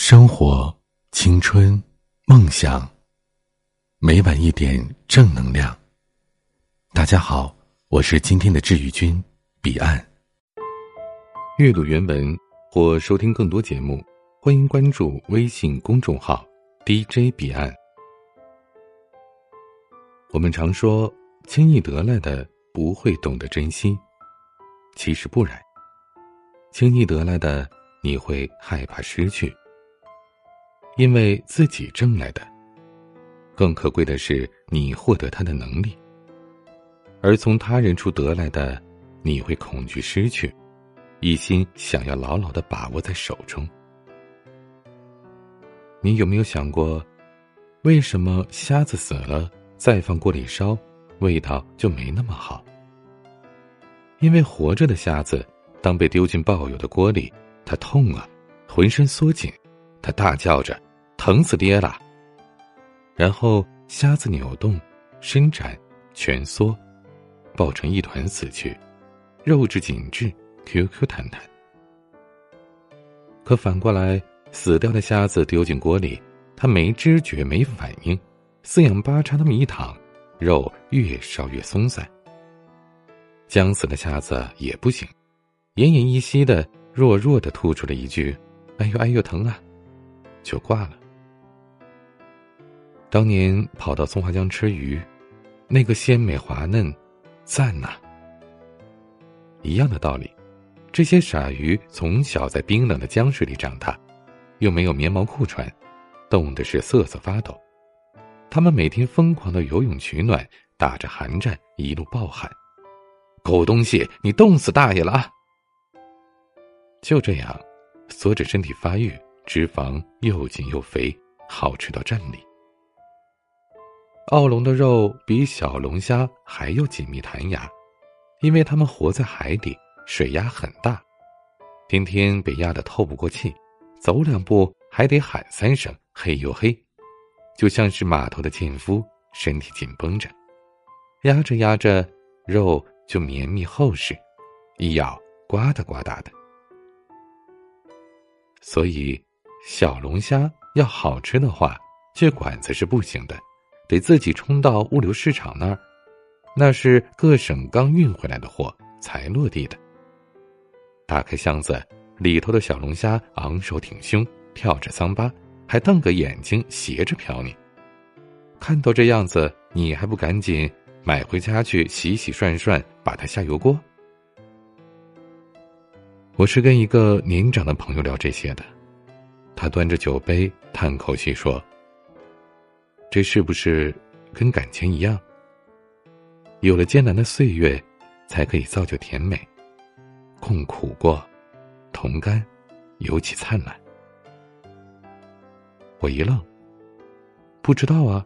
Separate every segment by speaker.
Speaker 1: 生活、青春、梦想，每晚一点正能量。大家好，我是今天的治愈君彼岸。阅读原文或收听更多节目，欢迎关注微信公众号 DJ 彼岸。我们常说，轻易得来的不会懂得珍惜，其实不然。轻易得来的，你会害怕失去。因为自己挣来的，更可贵的是你获得他的能力；而从他人处得来的，你会恐惧失去，一心想要牢牢的把握在手中。你有没有想过，为什么虾子死了再放锅里烧，味道就没那么好？因为活着的虾子，当被丢进爆油的锅里，它痛啊，浑身缩紧，它大叫着。疼死爹了！然后虾子扭动、伸展、蜷缩，抱成一团死去，肉质紧致，Q Q 弹弹。可反过来，死掉的虾子丢进锅里，他没知觉、没反应，四仰八叉那么一躺，肉越烧越松散。将死的虾子也不行，奄奄一息的，弱弱的吐出了一句：“哎呦哎呦，疼啊！”就挂了。当年跑到松花江吃鱼，那个鲜美滑嫩，赞呐！一样的道理，这些傻鱼从小在冰冷的江水里长大，又没有棉毛裤穿，冻的是瑟瑟发抖。他们每天疯狂的游泳取暖，打着寒战，一路暴喊：“狗东西，你冻死大爷了！”就这样，缩着身体发育，脂肪又紧又肥，好吃到站立。澳龙的肉比小龙虾还要紧密弹牙，因为它们活在海底，水压很大，天天被压得透不过气，走两步还得喊三声“嘿呦嘿”，就像是码头的纤夫，身体紧绷着，压着压着，肉就绵密厚实，一咬呱嗒呱嗒的。所以，小龙虾要好吃的话，这管子是不行的。得自己冲到物流市场那儿，那是各省刚运回来的货才落地的。打开箱子，里头的小龙虾昂首挺胸，跳着桑巴，还瞪个眼睛斜着瞟你。看到这样子，你还不赶紧买回家去洗洗涮涮，把它下油锅？我是跟一个年长的朋友聊这些的，他端着酒杯叹口气说。这是不是跟感情一样？有了艰难的岁月，才可以造就甜美。共苦过，同甘，尤其灿烂。我一愣，不知道啊。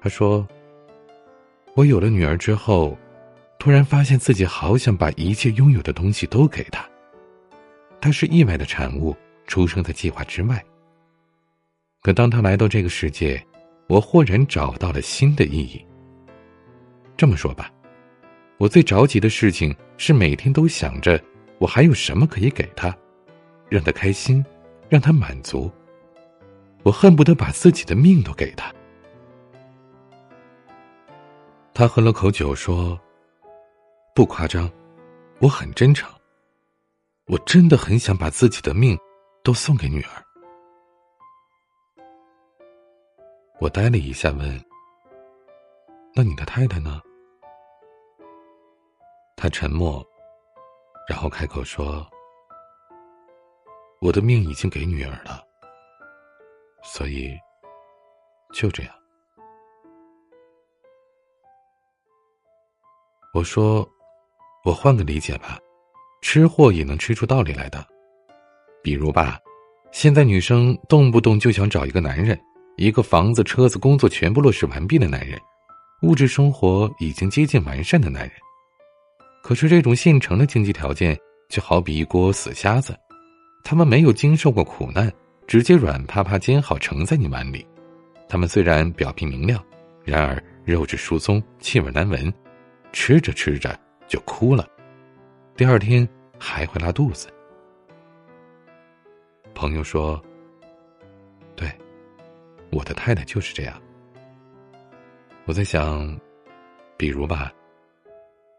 Speaker 1: 他说：“我有了女儿之后，突然发现自己好想把一切拥有的东西都给她。她是意外的产物，出生在计划之外。”可当他来到这个世界，我豁然找到了新的意义。这么说吧，我最着急的事情是每天都想着我还有什么可以给他，让他开心，让他满足。我恨不得把自己的命都给他。他喝了口酒说：“不夸张，我很真诚。我真的很想把自己的命都送给女儿。”我呆了一下，问：“那你的太太呢？”他沉默，然后开口说：“我的命已经给女儿了，所以就这样。”我说：“我换个理解吧，吃货也能吃出道理来的。比如吧，现在女生动不动就想找一个男人。”一个房子、车子、工作全部落实完毕的男人，物质生活已经接近完善的男人，可是这种现成的经济条件就好比一锅死虾子，他们没有经受过苦难，直接软趴趴煎好盛在你碗里。他们虽然表皮明亮，然而肉质疏松，气味难闻，吃着吃着就哭了，第二天还会拉肚子。朋友说：“，我的太太就是这样。”我在想，比如吧，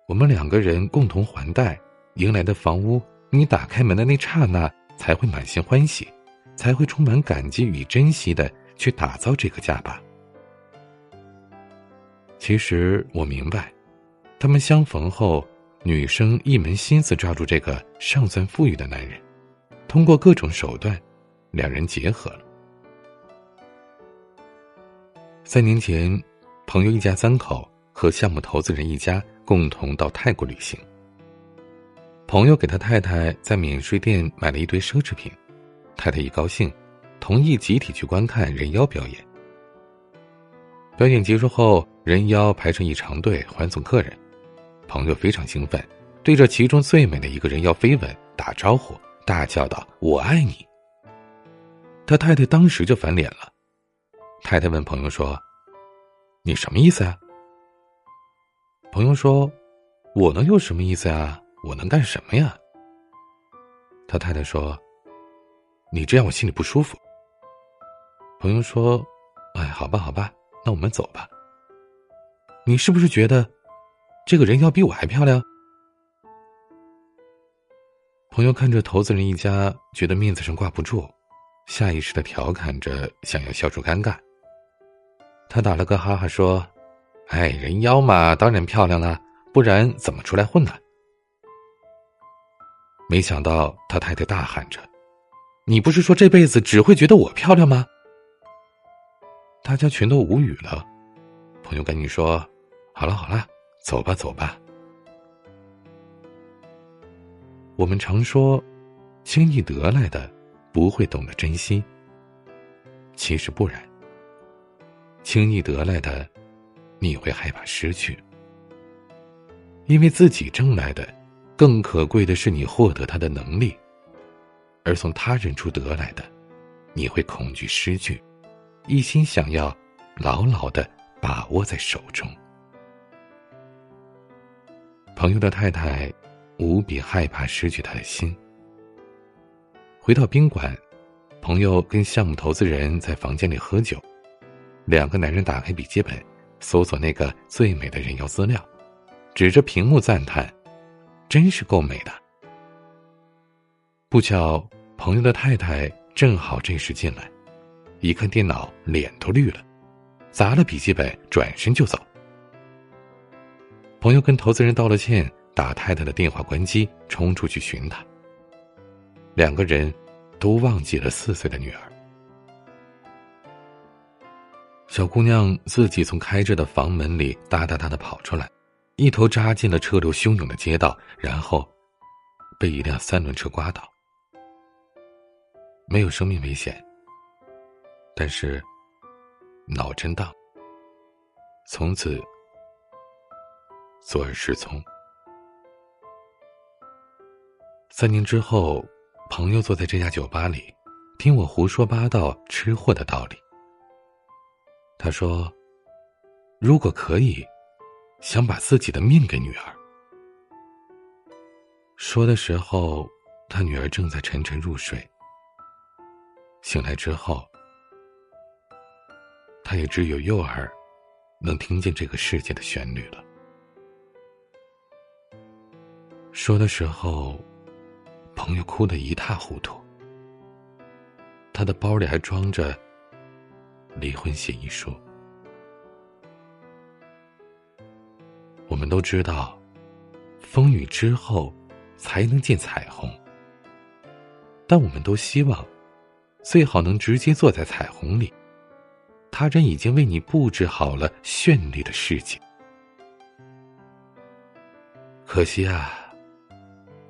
Speaker 1: 我们两个人共同还贷迎来的房屋，你打开门的那刹那，才会满心欢喜，才会充满感激与珍惜的去打造这个家吧。其实我明白，他们相逢后，女生一门心思抓住这个尚算富裕的男人。通过各种手段，两人结合了。三年前，朋友一家三口和项目投资人一家共同到泰国旅行。朋友给他太太在免税店买了一堆奢侈品，太太一高兴，同意集体去观看人妖表演。表演结束后，人妖排成一长队欢送客人，朋友非常兴奋，对着其中最美的一个人妖飞吻打招呼。大叫道：“我爱你！”他太太当时就翻脸了。太太问朋友说：“你什么意思啊？”朋友说：“我能有什么意思啊？我能干什么呀？”他太太说：“你这样我心里不舒服。”朋友说：“哎，好吧，好吧，那我们走吧。你是不是觉得这个人要比我还漂亮？”朋友看着投资人一家，觉得面子上挂不住，下意识的调侃着，想要消除尴尬。他打了个哈哈说：“哎，人妖嘛，当然漂亮了，不然怎么出来混呢？”没想到他太太大喊着：“你不是说这辈子只会觉得我漂亮吗？”大家全都无语了。朋友赶紧说：“好了好了，走吧走吧。”我们常说，轻易得来的不会懂得珍惜。其实不然，轻易得来的，你会害怕失去。因为自己挣来的，更可贵的是你获得它的能力；而从他人处得来的，你会恐惧失去，一心想要牢牢的把握在手中。朋友的太太。无比害怕失去他的心。回到宾馆，朋友跟项目投资人在房间里喝酒，两个男人打开笔记本，搜索那个最美的人妖资料，指着屏幕赞叹：“真是够美的。”不巧，朋友的太太正好这时进来，一看电脑，脸都绿了，砸了笔记本，转身就走。朋友跟投资人道了歉。打太太的电话，关机，冲出去寻她。两个人都忘记了四岁的女儿。小姑娘自己从开着的房门里哒哒哒的跑出来，一头扎进了车流汹涌的街道，然后被一辆三轮车刮倒，没有生命危险，但是脑震荡，从此左耳失聪。三年之后，朋友坐在这家酒吧里，听我胡说八道吃货的道理。他说：“如果可以，想把自己的命给女儿。”说的时候，他女儿正在沉沉入睡。醒来之后，他也只有右耳能听见这个世界的旋律了。说的时候。朋友哭得一塌糊涂，他的包里还装着离婚协议书。我们都知道，风雨之后才能见彩虹，但我们都希望最好能直接坐在彩虹里，他人已经为你布置好了绚丽的世界。可惜啊。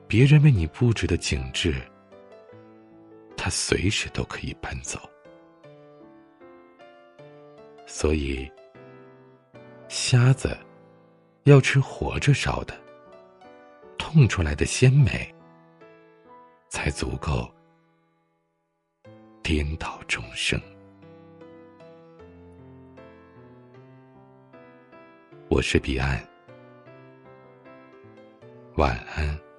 Speaker 1: 别人为你布置的景致，他随时都可以搬走。所以，瞎子要吃活着烧的，痛出来的鲜美，才足够颠倒众生。我是彼岸，晚安。